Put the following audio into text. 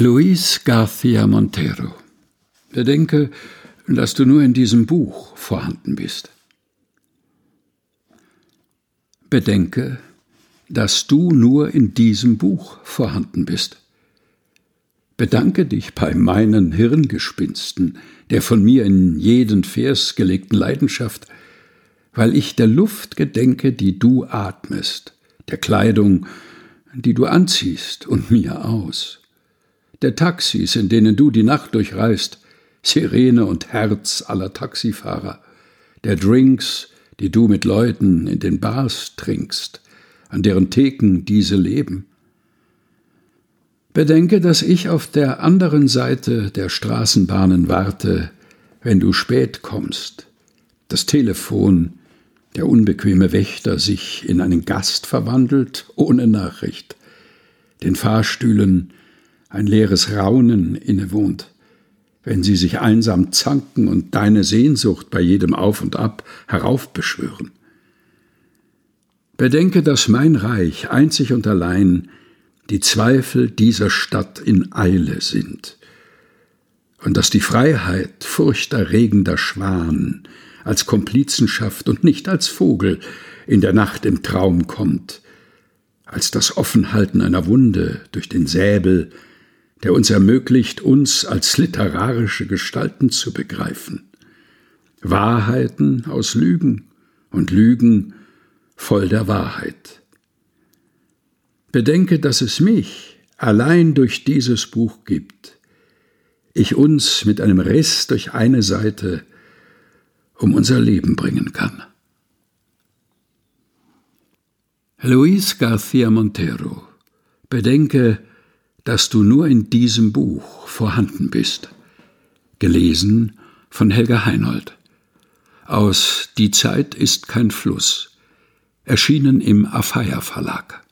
Luis García Montero. Bedenke, dass du nur in diesem Buch vorhanden bist. Bedenke, dass du nur in diesem Buch vorhanden bist. Bedanke dich bei meinen Hirngespinsten, der von mir in jeden Vers gelegten Leidenschaft, weil ich der Luft gedenke, die du atmest, der Kleidung, die du anziehst und mir aus, der Taxis, in denen du die Nacht durchreist, Sirene und Herz aller Taxifahrer, der Drinks, die du mit Leuten in den Bars trinkst, an deren Theken diese leben. Bedenke, dass ich auf der anderen Seite der Straßenbahnen warte, wenn du spät kommst, das Telefon, der unbequeme Wächter sich in einen Gast verwandelt, ohne Nachricht, den Fahrstühlen ein leeres Raunen innewohnt, wenn sie sich einsam zanken und deine Sehnsucht bei jedem Auf und Ab heraufbeschwören. Bedenke, dass mein Reich einzig und allein die Zweifel dieser Stadt in Eile sind und dass die Freiheit furchterregender Schwan als Komplizenschaft und nicht als Vogel in der Nacht im Traum kommt, als das Offenhalten einer Wunde durch den Säbel der uns ermöglicht, uns als literarische Gestalten zu begreifen. Wahrheiten aus Lügen und Lügen voll der Wahrheit. Bedenke, dass es mich allein durch dieses Buch gibt, ich uns mit einem Riss durch eine Seite um unser Leben bringen kann. Luis García Montero Bedenke, dass du nur in diesem Buch vorhanden bist. Gelesen von Helga Heinold. Aus Die Zeit ist kein Fluss. Erschienen im Afeier Verlag.